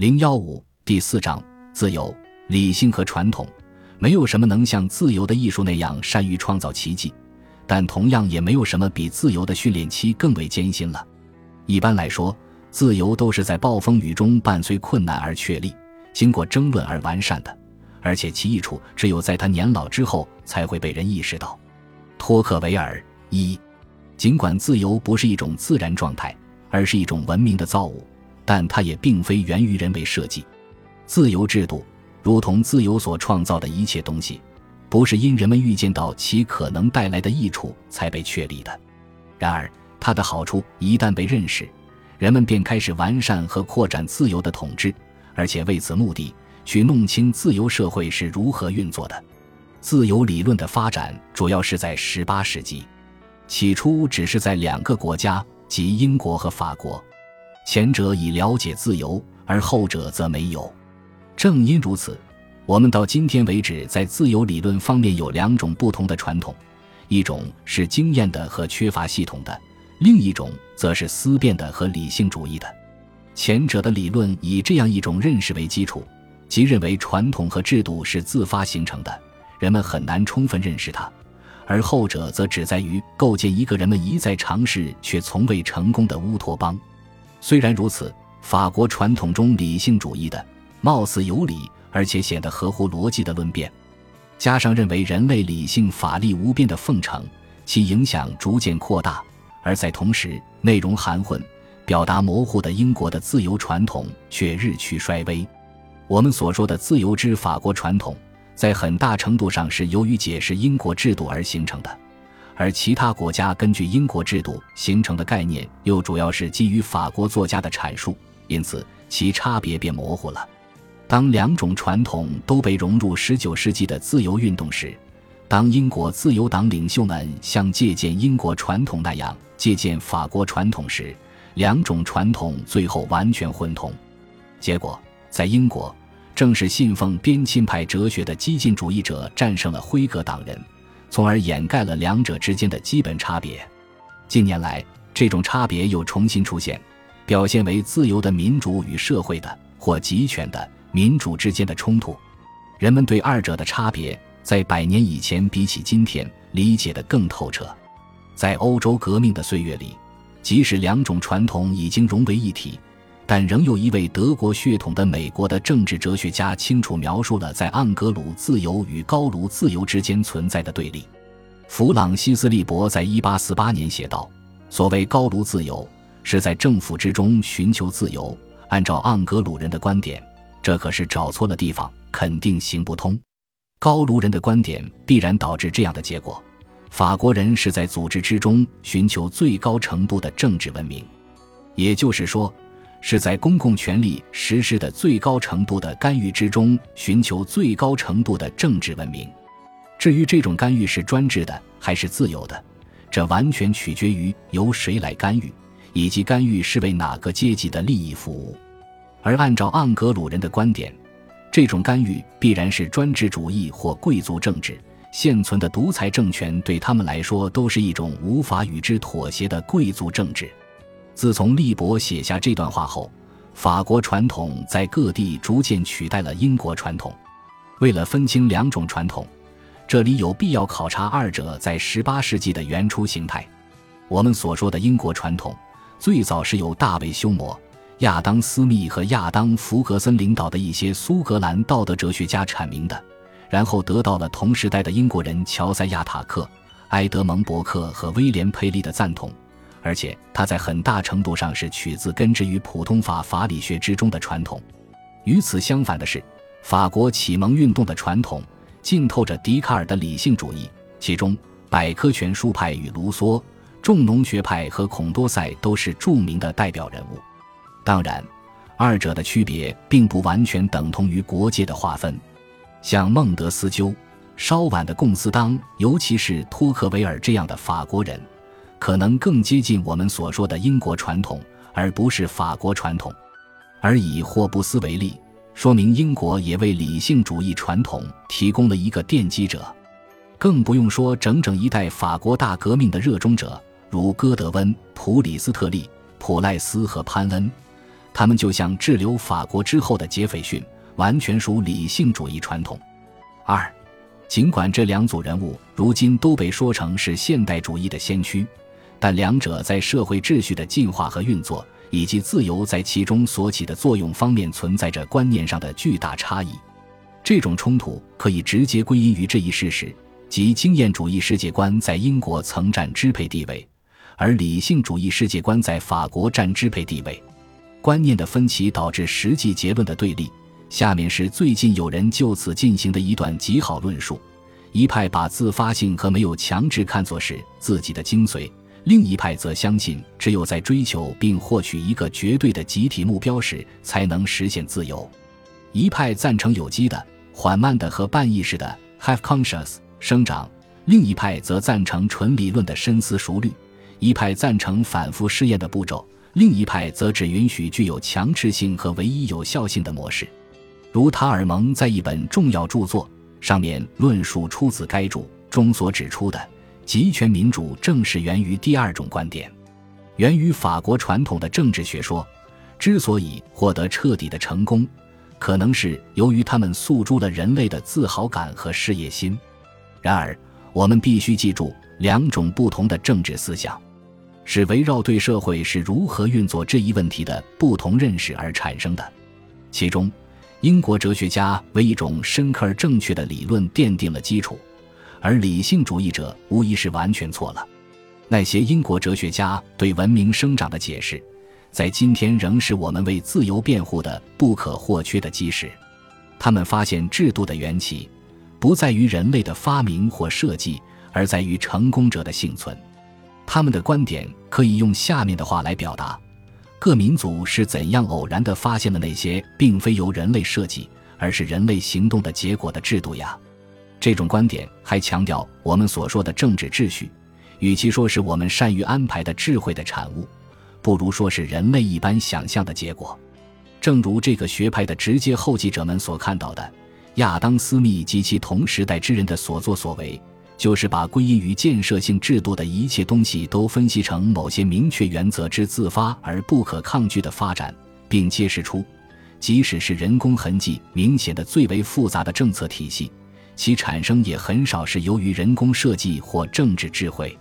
零幺五第四章：自由、理性和传统。没有什么能像自由的艺术那样善于创造奇迹，但同样也没有什么比自由的训练期更为艰辛了。一般来说，自由都是在暴风雨中伴随困难而确立，经过争论而完善的，而且其益处只有在他年老之后才会被人意识到。托克维尔一，尽管自由不是一种自然状态，而是一种文明的造物。但它也并非源于人为设计，自由制度如同自由所创造的一切东西，不是因人们预见到其可能带来的益处才被确立的。然而，它的好处一旦被认识，人们便开始完善和扩展自由的统治，而且为此目的去弄清自由社会是如何运作的。自由理论的发展主要是在18世纪，起初只是在两个国家，即英国和法国。前者已了解自由，而后者则没有。正因如此，我们到今天为止在自由理论方面有两种不同的传统：一种是经验的和缺乏系统的，另一种则是思辨的和理性主义的。前者的理论以这样一种认识为基础，即认为传统和制度是自发形成的，人们很难充分认识它；而后者则只在于构建一个人们一再尝试却从未成功的乌托邦。虽然如此，法国传统中理性主义的、貌似有理而且显得合乎逻辑的论辩，加上认为人类理性法力无边的奉承，其影响逐渐扩大；而在同时，内容含混、表达模糊的英国的自由传统却日趋衰微。我们所说的自由之法国传统，在很大程度上是由于解释英国制度而形成的。而其他国家根据英国制度形成的概念，又主要是基于法国作家的阐述，因此其差别变模糊了。当两种传统都被融入19世纪的自由运动时，当英国自由党领袖们像借鉴英国传统那样借鉴法国传统时，两种传统最后完全混同。结果，在英国，正是信奉边沁派哲学的激进主义者战胜了辉格党人。从而掩盖了两者之间的基本差别。近年来，这种差别又重新出现，表现为自由的民主与社会的或集权的民主之间的冲突。人们对二者的差别，在百年以前比起今天理解得更透彻。在欧洲革命的岁月里，即使两种传统已经融为一体。但仍有一位德国血统的美国的政治哲学家清楚描述了在盎格鲁自由与高卢自由之间存在的对立。弗朗西斯·利伯在一八四八年写道：“所谓高卢自由，是在政府之中寻求自由。按照盎格鲁人的观点，这可是找错了地方，肯定行不通。高卢人的观点必然导致这样的结果：法国人是在组织之中寻求最高程度的政治文明，也就是说。”是在公共权力实施的最高程度的干预之中寻求最高程度的政治文明。至于这种干预是专制的还是自由的，这完全取决于由谁来干预，以及干预是为哪个阶级的利益服务。而按照盎格鲁人的观点，这种干预必然是专制主义或贵族政治。现存的独裁政权对他们来说都是一种无法与之妥协的贵族政治。自从利伯写下这段话后，法国传统在各地逐渐取代了英国传统。为了分清两种传统，这里有必要考察二者在18世纪的原初形态。我们所说的英国传统，最早是由大卫·休谟、亚当·斯密和亚当·弗格森领导的一些苏格兰道德哲学家阐明的，然后得到了同时代的英国人乔塞亚·塔克、埃德蒙·伯克和威廉·佩利的赞同。而且，它在很大程度上是取自根植于普通法法理学之中的传统。与此相反的是，法国启蒙运动的传统浸透着笛卡尔的理性主义，其中百科全书派与卢梭、重农学派和孔多塞都是著名的代表人物。当然，二者的区别并不完全等同于国界的划分。像孟德斯鸠、稍晚的贡斯当，尤其是托克维尔这样的法国人。可能更接近我们所说的英国传统，而不是法国传统。而以霍布斯为例，说明英国也为理性主义传统提供了一个奠基者。更不用说整整一代法国大革命的热衷者，如戈德温、普里斯特利、普赖斯和潘恩。他们就像滞留法国之后的杰斐逊，完全属理性主义传统。二，尽管这两组人物如今都被说成是现代主义的先驱，但两者在社会秩序的进化和运作，以及自由在其中所起的作用方面，存在着观念上的巨大差异。这种冲突可以直接归因于这一事实：即经验主义世界观在英国曾占支配地位，而理性主义世界观在法国占支配地位。观念的分歧导致实际结论的对立。下面是最近有人就此进行的一段极好论述：一派把自发性和没有强制看作是自己的精髓，另一派则相信只有在追求并获取一个绝对的集体目标时，才能实现自由。一派赞成有机的、缓慢的和半意识的 （half conscious） 生长，另一派则赞成纯理论的深思熟虑。一派赞成反复试验的步骤。另一派则只允许具有强制性和唯一有效性的模式，如塔尔蒙在一本重要著作上面论述出自该著中所指出的，集权民主正是源于第二种观点，源于法国传统的政治学说，之所以获得彻底的成功，可能是由于他们诉诸了人类的自豪感和事业心。然而，我们必须记住两种不同的政治思想。是围绕对社会是如何运作这一问题的不同认识而产生的。其中，英国哲学家为一种深刻而正确的理论奠定了基础，而理性主义者无疑是完全错了。那些英国哲学家对文明生长的解释，在今天仍是我们为自由辩护的不可或缺的基石。他们发现制度的缘起，不在于人类的发明或设计，而在于成功者的幸存。他们的观点可以用下面的话来表达：各民族是怎样偶然地发现了那些并非由人类设计，而是人类行动的结果的制度呀？这种观点还强调，我们所说的政治秩序，与其说是我们善于安排的智慧的产物，不如说是人类一般想象的结果。正如这个学派的直接后继者们所看到的，亚当·斯密及其同时代之人的所作所为。就是把归因于建设性制度的一切东西都分析成某些明确原则之自发而不可抗拒的发展，并揭示出，即使是人工痕迹明显的最为复杂的政策体系，其产生也很少是由于人工设计或政治智慧。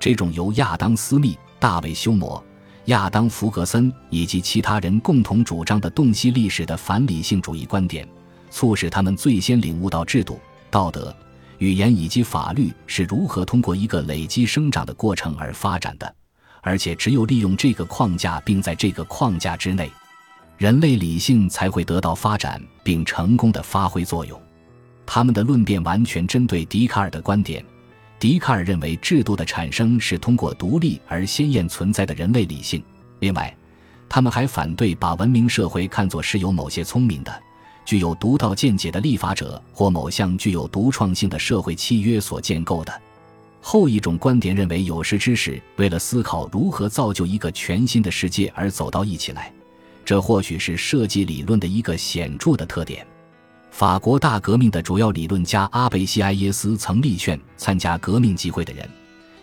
这种由亚当·斯密、大卫·休谟、亚当·弗格森以及其他人共同主张的洞悉历史的反理性主义观点，促使他们最先领悟到制度、道德。语言以及法律是如何通过一个累积生长的过程而发展的，而且只有利用这个框架，并在这个框架之内，人类理性才会得到发展并成功的发挥作用。他们的论辩完全针对笛卡尔的观点。笛卡尔认为制度的产生是通过独立而鲜艳存在的人类理性。另外，他们还反对把文明社会看作是由某些聪明的。具有独到见解的立法者或某项具有独创性的社会契约所建构的。后一种观点认为，有识之士为了思考如何造就一个全新的世界而走到一起来，这或许是设计理论的一个显著的特点。法国大革命的主要理论家阿贝西埃耶斯曾力劝参加革命集会的人，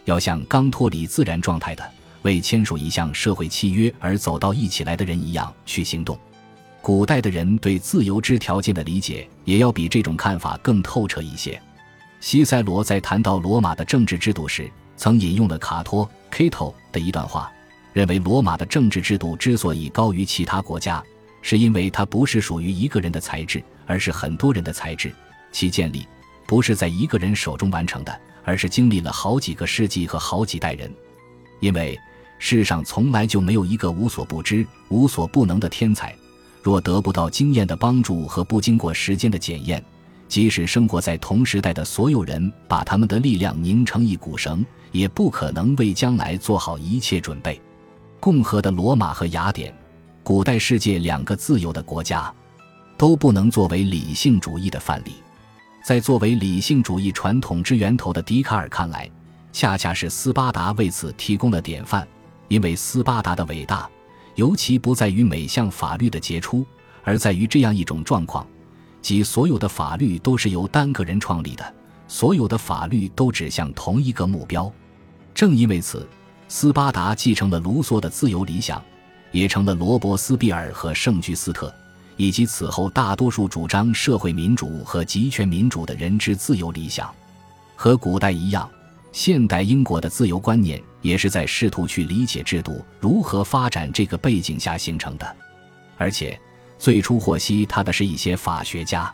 要像刚脱离自然状态的为签署一项社会契约而走到一起来的人一样去行动。古代的人对自由之条件的理解，也要比这种看法更透彻一些。西塞罗在谈到罗马的政治制度时，曾引用了卡托 （Cato） 的一段话，认为罗马的政治制度之所以高于其他国家，是因为它不是属于一个人的才智，而是很多人的才智。其建立不是在一个人手中完成的，而是经历了好几个世纪和好几代人。因为世上从来就没有一个无所不知、无所不能的天才。若得不到经验的帮助和不经过时间的检验，即使生活在同时代的所有人把他们的力量拧成一股绳，也不可能为将来做好一切准备。共和的罗马和雅典，古代世界两个自由的国家，都不能作为理性主义的范例。在作为理性主义传统之源头的笛卡尔看来，恰恰是斯巴达为此提供了典范，因为斯巴达的伟大。尤其不在于每项法律的杰出，而在于这样一种状况，即所有的法律都是由单个人创立的，所有的法律都指向同一个目标。正因为此，斯巴达继承了卢梭的自由理想，也成了罗伯斯庇尔和圣居斯特以及此后大多数主张社会民主和集权民主的人之自由理想。和古代一样，现代英国的自由观念也是在试图去理解制度如何发展这个背景下形成的。而且，最初获悉他的是一些法学家。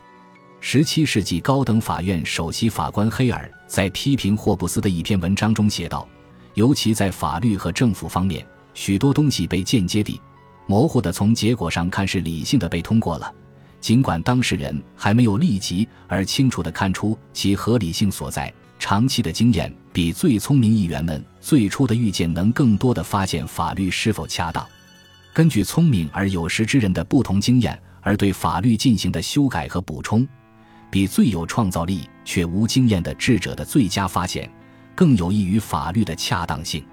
十七世纪高等法院首席法官黑尔在批评霍布斯的一篇文章中写道：“尤其在法律和政府方面，许多东西被间接地、模糊的从结果上看是理性的被通过了，尽管当事人还没有立即而清楚地看出其合理性所在。长期的经验比最聪明议员们最初的预见能更多地发现法律是否恰当。根据聪明而有识之人的不同经验而对法律进行的修改和补充。”比最有创造力却无经验的智者的最佳发现，更有益于法律的恰当性。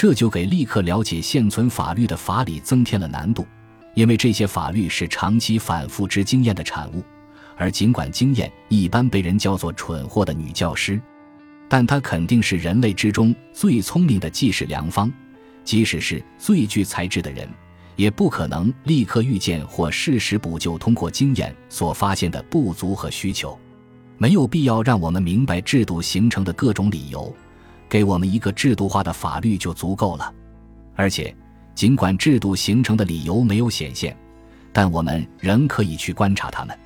这就给立刻了解现存法律的法理增添了难度，因为这些法律是长期反复之经验的产物。而尽管经验一般被人叫做蠢货的女教师，但她肯定是人类之中最聪明的济世良方，即使是最具才智的人。也不可能立刻预见或适时补救通过经验所发现的不足和需求，没有必要让我们明白制度形成的各种理由，给我们一个制度化的法律就足够了。而且，尽管制度形成的理由没有显现，但我们仍可以去观察他们。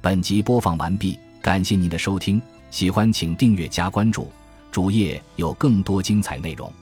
本集播放完毕，感谢您的收听，喜欢请订阅加关注，主页有更多精彩内容。